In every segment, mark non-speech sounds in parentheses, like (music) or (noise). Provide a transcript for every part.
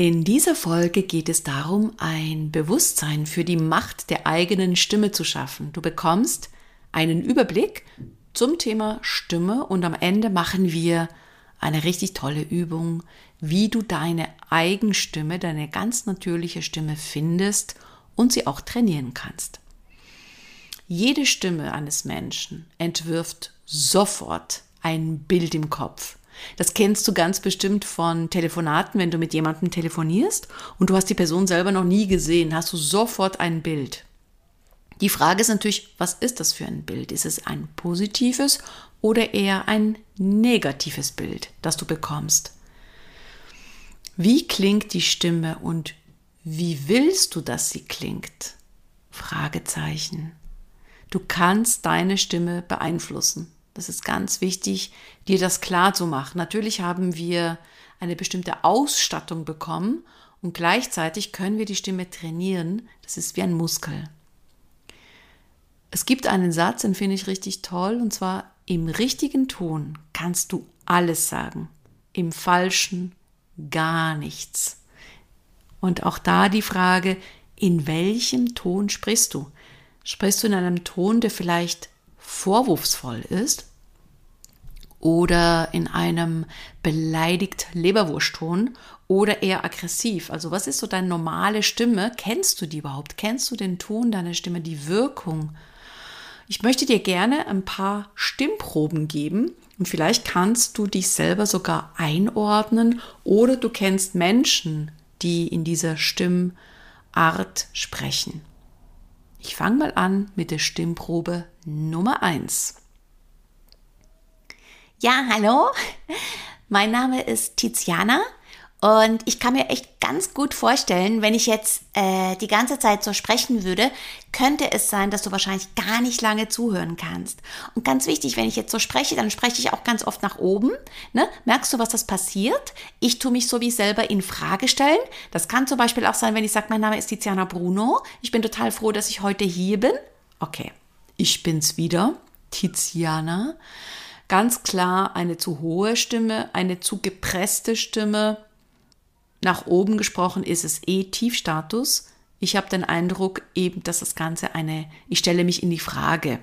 In dieser Folge geht es darum, ein Bewusstsein für die Macht der eigenen Stimme zu schaffen. Du bekommst einen Überblick zum Thema Stimme und am Ende machen wir eine richtig tolle Übung, wie du deine Eigenstimme, deine ganz natürliche Stimme findest und sie auch trainieren kannst. Jede Stimme eines Menschen entwirft sofort ein Bild im Kopf. Das kennst du ganz bestimmt von Telefonaten, wenn du mit jemandem telefonierst und du hast die Person selber noch nie gesehen, hast du sofort ein Bild. Die Frage ist natürlich, was ist das für ein Bild? Ist es ein positives oder eher ein negatives Bild, das du bekommst? Wie klingt die Stimme und wie willst du, dass sie klingt? Fragezeichen. Du kannst deine Stimme beeinflussen. Das ist ganz wichtig, dir das klar zu machen. Natürlich haben wir eine bestimmte Ausstattung bekommen und gleichzeitig können wir die Stimme trainieren. Das ist wie ein Muskel. Es gibt einen Satz, den finde ich richtig toll, und zwar im richtigen Ton kannst du alles sagen, im falschen gar nichts. Und auch da die Frage, in welchem Ton sprichst du? Sprichst du in einem Ton, der vielleicht vorwurfsvoll ist oder in einem beleidigt Leberwurstton oder eher aggressiv. Also was ist so deine normale Stimme? Kennst du die überhaupt? Kennst du den Ton deiner Stimme, die Wirkung? Ich möchte dir gerne ein paar Stimmproben geben und vielleicht kannst du dich selber sogar einordnen oder du kennst Menschen, die in dieser Stimmart sprechen. Ich fange mal an mit der Stimmprobe Nummer eins. Ja, hallo. Mein Name ist Tiziana und ich kann mir echt ganz gut vorstellen, wenn ich jetzt äh, die ganze Zeit so sprechen würde, könnte es sein, dass du wahrscheinlich gar nicht lange zuhören kannst. Und ganz wichtig, wenn ich jetzt so spreche, dann spreche ich auch ganz oft nach oben. Ne? Merkst du, was das passiert? Ich tue mich so wie selber in Frage stellen. Das kann zum Beispiel auch sein, wenn ich sage, mein Name ist Tiziana Bruno. Ich bin total froh, dass ich heute hier bin. Okay, ich bin's wieder, Tiziana. Ganz klar eine zu hohe Stimme, eine zu gepresste Stimme nach oben gesprochen ist es eh Tiefstatus. Ich habe den Eindruck eben, dass das Ganze eine, ich stelle mich in die Frage,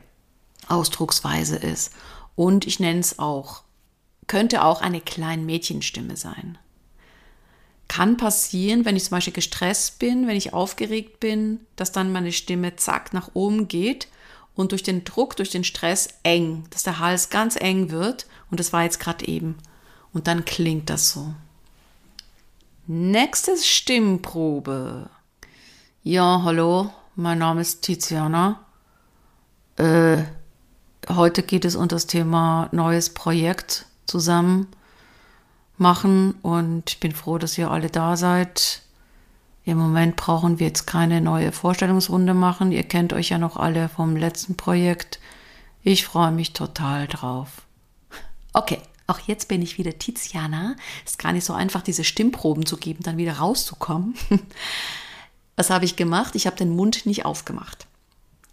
Ausdrucksweise ist. Und ich nenne es auch, könnte auch eine kleine Mädchenstimme sein. Kann passieren, wenn ich zum Beispiel gestresst bin, wenn ich aufgeregt bin, dass dann meine Stimme zack nach oben geht und durch den Druck, durch den Stress eng, dass der Hals ganz eng wird. Und das war jetzt gerade eben. Und dann klingt das so. Nächste Stimmprobe. Ja, hallo, mein Name ist Tiziana. Äh, heute geht es um das Thema neues Projekt zusammen machen und ich bin froh, dass ihr alle da seid. Im Moment brauchen wir jetzt keine neue Vorstellungsrunde machen. Ihr kennt euch ja noch alle vom letzten Projekt. Ich freue mich total drauf. Okay, auch jetzt bin ich wieder Tiziana. Ist gar nicht so einfach, diese Stimmproben zu geben, dann wieder rauszukommen. (laughs) Was habe ich gemacht? Ich habe den Mund nicht aufgemacht.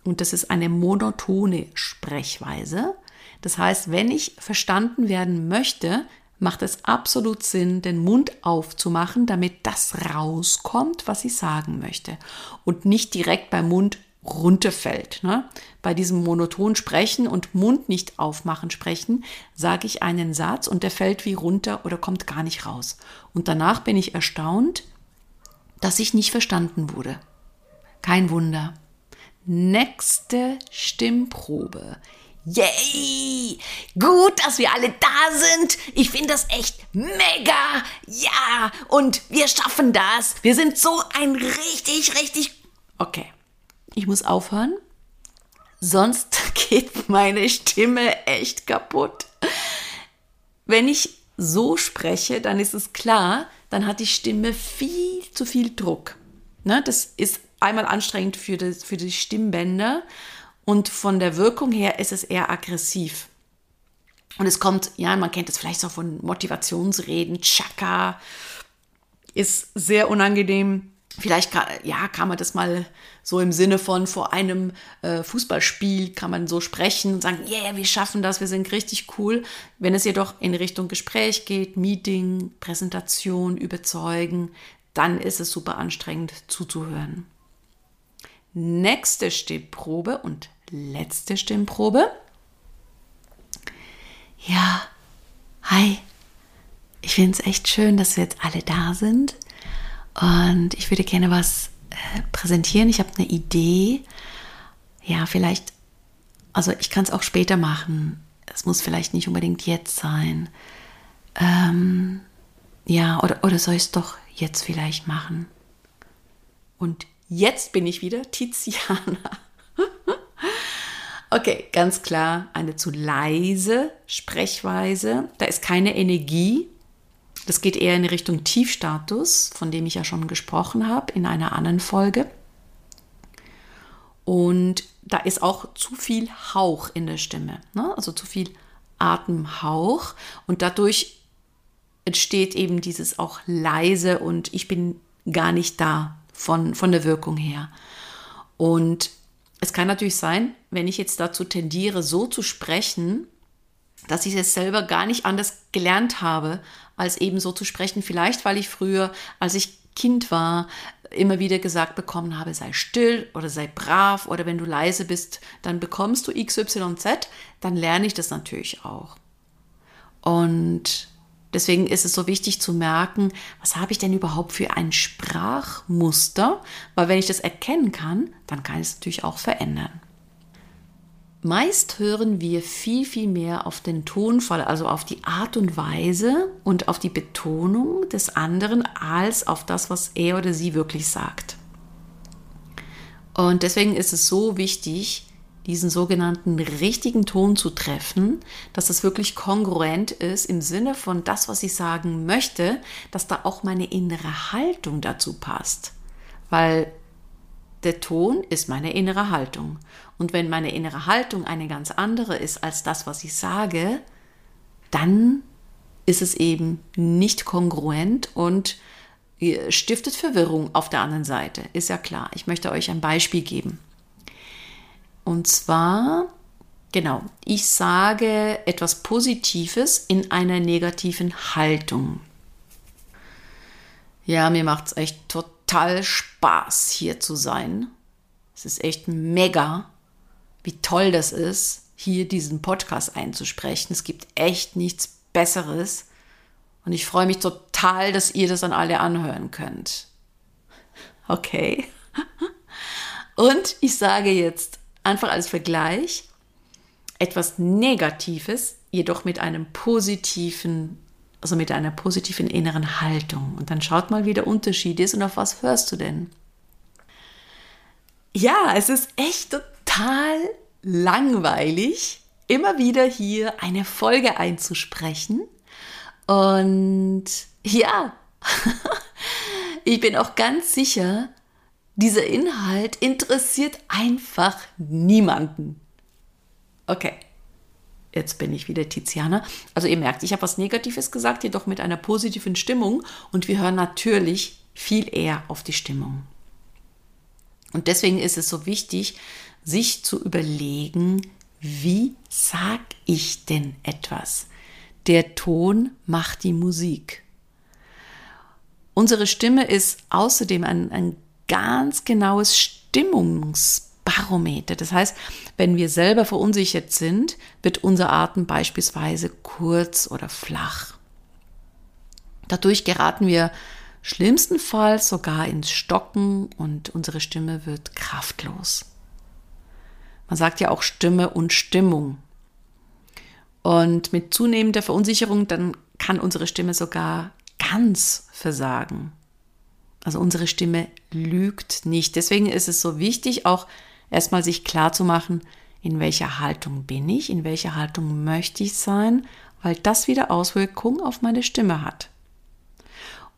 Und das ist eine monotone Sprechweise. Das heißt, wenn ich verstanden werden möchte, macht es absolut Sinn, den Mund aufzumachen, damit das rauskommt, was ich sagen möchte. Und nicht direkt beim Mund runterfällt. Ne? Bei diesem monoton Sprechen und Mund nicht aufmachen sprechen, sage ich einen Satz und der fällt wie runter oder kommt gar nicht raus. Und danach bin ich erstaunt, dass ich nicht verstanden wurde. Kein Wunder. Nächste Stimmprobe. Yay! Gut, dass wir alle da sind. Ich finde das echt mega. Ja, und wir schaffen das. Wir sind so ein richtig, richtig... Okay, ich muss aufhören, sonst (laughs) geht meine Stimme echt kaputt. Wenn ich so spreche, dann ist es klar, dann hat die Stimme viel zu viel Druck. Ne? Das ist einmal anstrengend für, das, für die Stimmbänder und von der Wirkung her ist es eher aggressiv. Und es kommt, ja, man kennt es vielleicht so von Motivationsreden, Chaka, ist sehr unangenehm. Vielleicht kann, ja, kann man das mal so im Sinne von vor einem äh, Fußballspiel kann man so sprechen und sagen, yeah, wir schaffen das, wir sind richtig cool. Wenn es jedoch in Richtung Gespräch geht, Meeting, Präsentation, überzeugen, dann ist es super anstrengend zuzuhören. Nächste Stimmprobe und letzte Stimmprobe. Ja, hi. Ich finde es echt schön, dass wir jetzt alle da sind. Und ich würde gerne was äh, präsentieren. Ich habe eine Idee. Ja, vielleicht, also ich kann es auch später machen. Es muss vielleicht nicht unbedingt jetzt sein. Ähm, ja, oder, oder soll ich es doch jetzt vielleicht machen? Und jetzt bin ich wieder Tiziana. (laughs) okay, ganz klar, eine zu leise Sprechweise. Da ist keine Energie das geht eher in Richtung Tiefstatus, von dem ich ja schon gesprochen habe in einer anderen Folge. Und da ist auch zu viel Hauch in der Stimme, ne? also zu viel Atemhauch. Und dadurch entsteht eben dieses auch leise und ich bin gar nicht da von, von der Wirkung her. Und es kann natürlich sein, wenn ich jetzt dazu tendiere, so zu sprechen, dass ich es selber gar nicht anders gelernt habe, als eben so zu sprechen. Vielleicht, weil ich früher, als ich Kind war, immer wieder gesagt bekommen habe, sei still oder sei brav oder wenn du leise bist, dann bekommst du XYZ, dann lerne ich das natürlich auch. Und deswegen ist es so wichtig zu merken, was habe ich denn überhaupt für ein Sprachmuster? Weil wenn ich das erkennen kann, dann kann ich es natürlich auch verändern. Meist hören wir viel, viel mehr auf den Tonfall, also auf die Art und Weise und auf die Betonung des anderen, als auf das, was er oder sie wirklich sagt. Und deswegen ist es so wichtig, diesen sogenannten richtigen Ton zu treffen, dass es wirklich kongruent ist im Sinne von das, was ich sagen möchte, dass da auch meine innere Haltung dazu passt. Weil der Ton ist meine innere Haltung. Und wenn meine innere Haltung eine ganz andere ist als das, was ich sage, dann ist es eben nicht kongruent und äh, stiftet Verwirrung auf der anderen Seite. Ist ja klar. Ich möchte euch ein Beispiel geben. Und zwar, genau, ich sage etwas Positives in einer negativen Haltung. Ja, mir macht es echt total total Spaß, hier zu sein. Es ist echt mega, wie toll das ist, hier diesen Podcast einzusprechen. Es gibt echt nichts Besseres. Und ich freue mich total, dass ihr das dann alle anhören könnt. Okay. (laughs) Und ich sage jetzt einfach als Vergleich etwas Negatives, jedoch mit einem positiven also mit einer positiven inneren Haltung. Und dann schaut mal, wie der Unterschied ist und auf was hörst du denn? Ja, es ist echt total langweilig, immer wieder hier eine Folge einzusprechen. Und ja, (laughs) ich bin auch ganz sicher, dieser Inhalt interessiert einfach niemanden. Okay, jetzt bin ich wieder Tiziana. Also ihr merkt, ich habe was Negatives gesagt, jedoch mit einer positiven Stimmung und wir hören natürlich viel eher auf die Stimmung. Und deswegen ist es so wichtig, sich zu überlegen, wie sag ich denn etwas? Der Ton macht die Musik. Unsere Stimme ist außerdem ein, ein ganz genaues Stimmungs Barometer. Das heißt, wenn wir selber verunsichert sind, wird unser Atem beispielsweise kurz oder flach. Dadurch geraten wir schlimmstenfalls sogar ins Stocken und unsere Stimme wird kraftlos. Man sagt ja auch Stimme und Stimmung. Und mit zunehmender Verunsicherung, dann kann unsere Stimme sogar ganz versagen. Also unsere Stimme lügt nicht. Deswegen ist es so wichtig, auch erstmal sich klar zu machen, in welcher Haltung bin ich, in welcher Haltung möchte ich sein, weil das wieder Auswirkungen auf meine Stimme hat.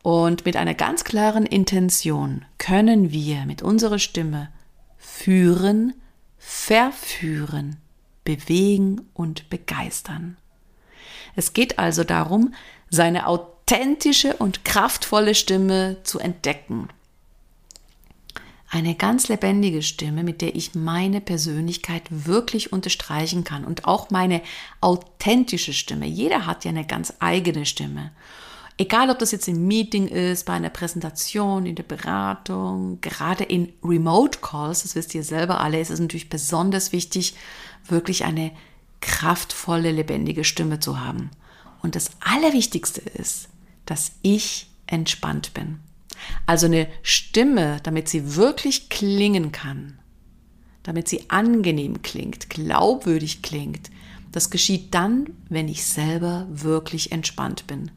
Und mit einer ganz klaren Intention können wir mit unserer Stimme führen, verführen, bewegen und begeistern. Es geht also darum, seine authentische und kraftvolle Stimme zu entdecken. Eine ganz lebendige Stimme, mit der ich meine Persönlichkeit wirklich unterstreichen kann und auch meine authentische Stimme. Jeder hat ja eine ganz eigene Stimme. Egal, ob das jetzt im Meeting ist, bei einer Präsentation, in der Beratung, gerade in Remote Calls, das wisst ihr selber alle, ist es natürlich besonders wichtig, wirklich eine kraftvolle, lebendige Stimme zu haben. Und das Allerwichtigste ist, dass ich entspannt bin. Also eine Stimme, damit sie wirklich klingen kann, damit sie angenehm klingt, glaubwürdig klingt, das geschieht dann, wenn ich selber wirklich entspannt bin.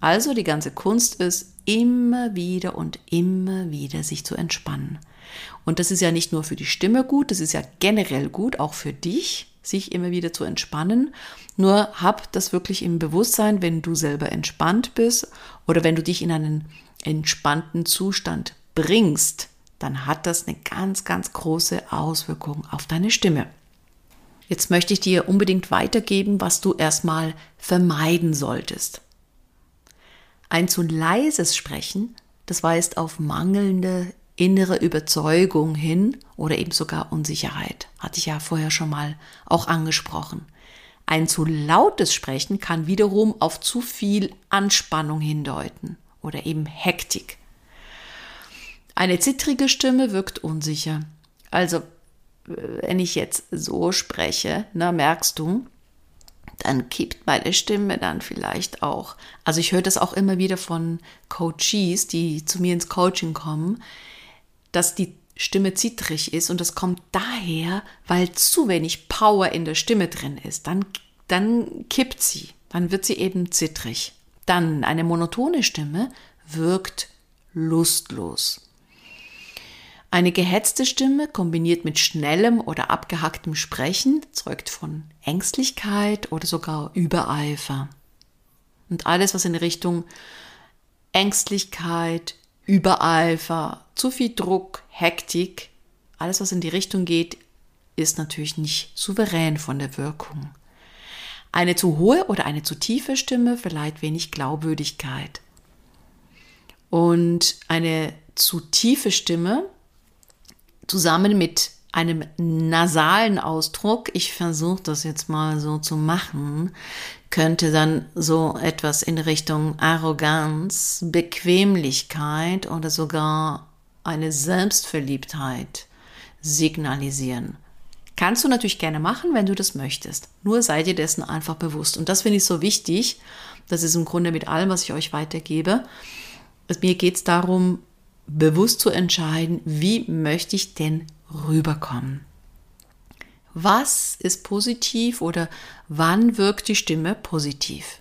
Also die ganze Kunst ist, immer wieder und immer wieder sich zu entspannen. Und das ist ja nicht nur für die Stimme gut, das ist ja generell gut, auch für dich, sich immer wieder zu entspannen. Nur hab das wirklich im Bewusstsein, wenn du selber entspannt bist oder wenn du dich in einen entspannten Zustand bringst, dann hat das eine ganz, ganz große Auswirkung auf deine Stimme. Jetzt möchte ich dir unbedingt weitergeben, was du erstmal vermeiden solltest. Ein zu leises Sprechen, das weist auf mangelnde innere Überzeugung hin oder eben sogar Unsicherheit. Hatte ich ja vorher schon mal auch angesprochen. Ein zu lautes Sprechen kann wiederum auf zu viel Anspannung hindeuten oder eben Hektik. Eine zittrige Stimme wirkt unsicher. Also, wenn ich jetzt so spreche, na, merkst du, dann kippt meine Stimme dann vielleicht auch. Also ich höre das auch immer wieder von Coaches, die zu mir ins Coaching kommen, dass die Stimme zittrig ist und das kommt daher, weil zu wenig Power in der Stimme drin ist. Dann, dann kippt sie, dann wird sie eben zittrig. Dann eine monotone Stimme wirkt lustlos. Eine gehetzte Stimme kombiniert mit schnellem oder abgehacktem Sprechen zeugt von Ängstlichkeit oder sogar Übereifer. Und alles, was in Richtung Ängstlichkeit, Übereifer, zu viel Druck, Hektik, alles, was in die Richtung geht, ist natürlich nicht souverän von der Wirkung. Eine zu hohe oder eine zu tiefe Stimme verleiht wenig Glaubwürdigkeit. Und eine zu tiefe Stimme zusammen mit einem nasalen Ausdruck, ich versuche das jetzt mal so zu machen, könnte dann so etwas in Richtung Arroganz, Bequemlichkeit oder sogar eine Selbstverliebtheit signalisieren. Kannst du natürlich gerne machen, wenn du das möchtest. Nur sei dir dessen einfach bewusst. Und das finde ich so wichtig. Das ist im Grunde mit allem, was ich euch weitergebe. Mir geht es darum, bewusst zu entscheiden, wie möchte ich denn rüberkommen. Was ist positiv oder wann wirkt die Stimme positiv?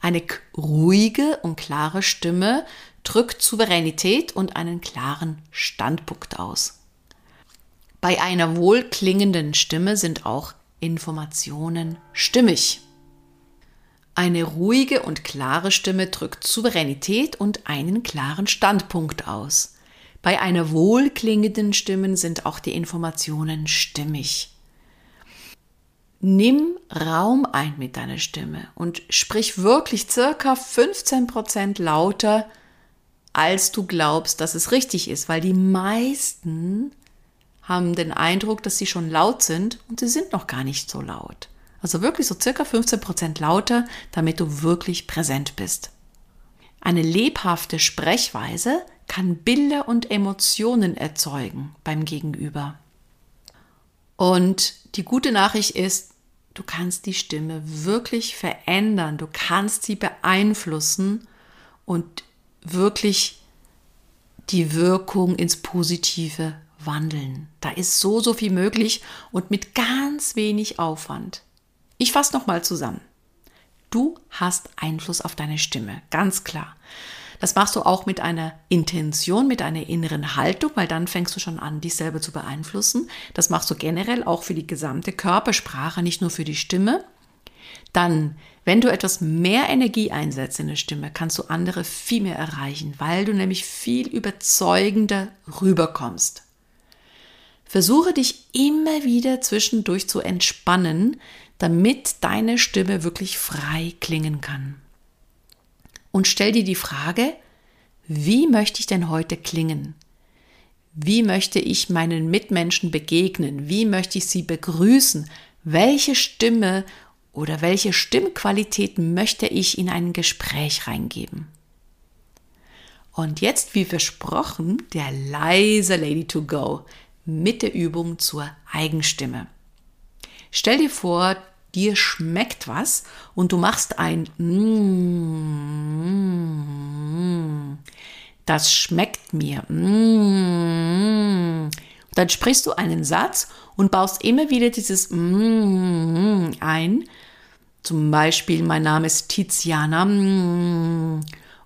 Eine ruhige und klare Stimme drückt Souveränität und einen klaren Standpunkt aus. Bei einer wohlklingenden Stimme sind auch Informationen stimmig. Eine ruhige und klare Stimme drückt Souveränität und einen klaren Standpunkt aus. Bei einer wohlklingenden Stimme sind auch die Informationen stimmig. Nimm Raum ein mit deiner Stimme und sprich wirklich circa 15% lauter, als du glaubst, dass es richtig ist, weil die meisten haben den Eindruck, dass sie schon laut sind und sie sind noch gar nicht so laut. Also wirklich so circa 15% lauter, damit du wirklich präsent bist. Eine lebhafte Sprechweise kann Bilder und Emotionen erzeugen beim Gegenüber. Und die gute Nachricht ist, du kannst die Stimme wirklich verändern, du kannst sie beeinflussen und wirklich die Wirkung ins Positive wandeln. Da ist so, so viel möglich und mit ganz wenig Aufwand. Ich fasse nochmal zusammen. Du hast Einfluss auf deine Stimme, ganz klar. Das machst du auch mit einer Intention, mit einer inneren Haltung, weil dann fängst du schon an, dich selber zu beeinflussen. Das machst du generell auch für die gesamte Körpersprache, nicht nur für die Stimme. Dann, wenn du etwas mehr Energie einsetzt in der Stimme, kannst du andere viel mehr erreichen, weil du nämlich viel überzeugender rüberkommst. Versuche dich immer wieder zwischendurch zu entspannen, damit deine Stimme wirklich frei klingen kann. Und stell dir die Frage, wie möchte ich denn heute klingen? Wie möchte ich meinen Mitmenschen begegnen? Wie möchte ich sie begrüßen? Welche Stimme oder welche Stimmqualität möchte ich in ein Gespräch reingeben? Und jetzt, wie versprochen, der leise Lady to Go mit der Übung zur Eigenstimme. Stell dir vor, dir schmeckt was und du machst ein mm, das schmeckt mir. Mm, dann sprichst du einen Satz und baust immer wieder dieses mm ein. Zum Beispiel, mein Name ist Tiziana mm,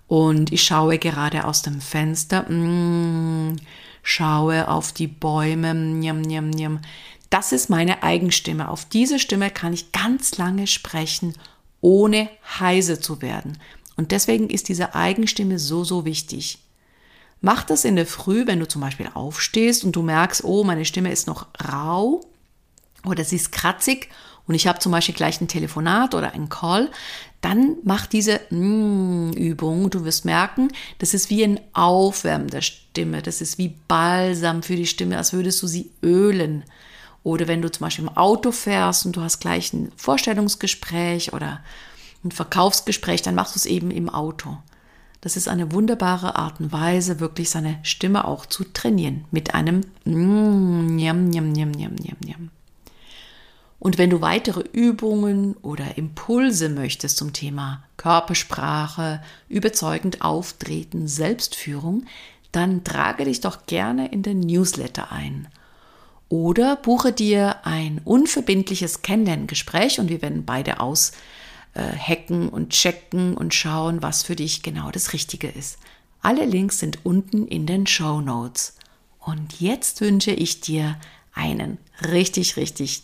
und ich schaue gerade aus dem Fenster, mm, schaue auf die Bäume. Njam, njam, njam. Das ist meine Eigenstimme. Auf diese Stimme kann ich ganz lange sprechen, ohne heise zu werden. Und deswegen ist diese Eigenstimme so, so wichtig. Mach das in der Früh, wenn du zum Beispiel aufstehst und du merkst, oh, meine Stimme ist noch rau oder sie ist kratzig und ich habe zum Beispiel gleich ein Telefonat oder einen Call, dann mach diese mm, Übung. Du wirst merken, das ist wie ein Aufwärmen der Stimme. Das ist wie Balsam für die Stimme, als würdest du sie ölen. Oder wenn du zum Beispiel im Auto fährst und du hast gleich ein Vorstellungsgespräch oder ein Verkaufsgespräch, dann machst du es eben im Auto. Das ist eine wunderbare Art und Weise, wirklich seine Stimme auch zu trainieren mit einem mm, Njam, Njam, Njam, Njam, Njam. Und wenn du weitere Übungen oder Impulse möchtest zum Thema Körpersprache, überzeugend auftreten, Selbstführung, dann trage dich doch gerne in den Newsletter ein. Oder buche dir ein unverbindliches Kennenlerngespräch und wir werden beide aus äh, und checken und schauen, was für dich genau das Richtige ist. Alle Links sind unten in den Show Notes. Und jetzt wünsche ich dir einen richtig, richtig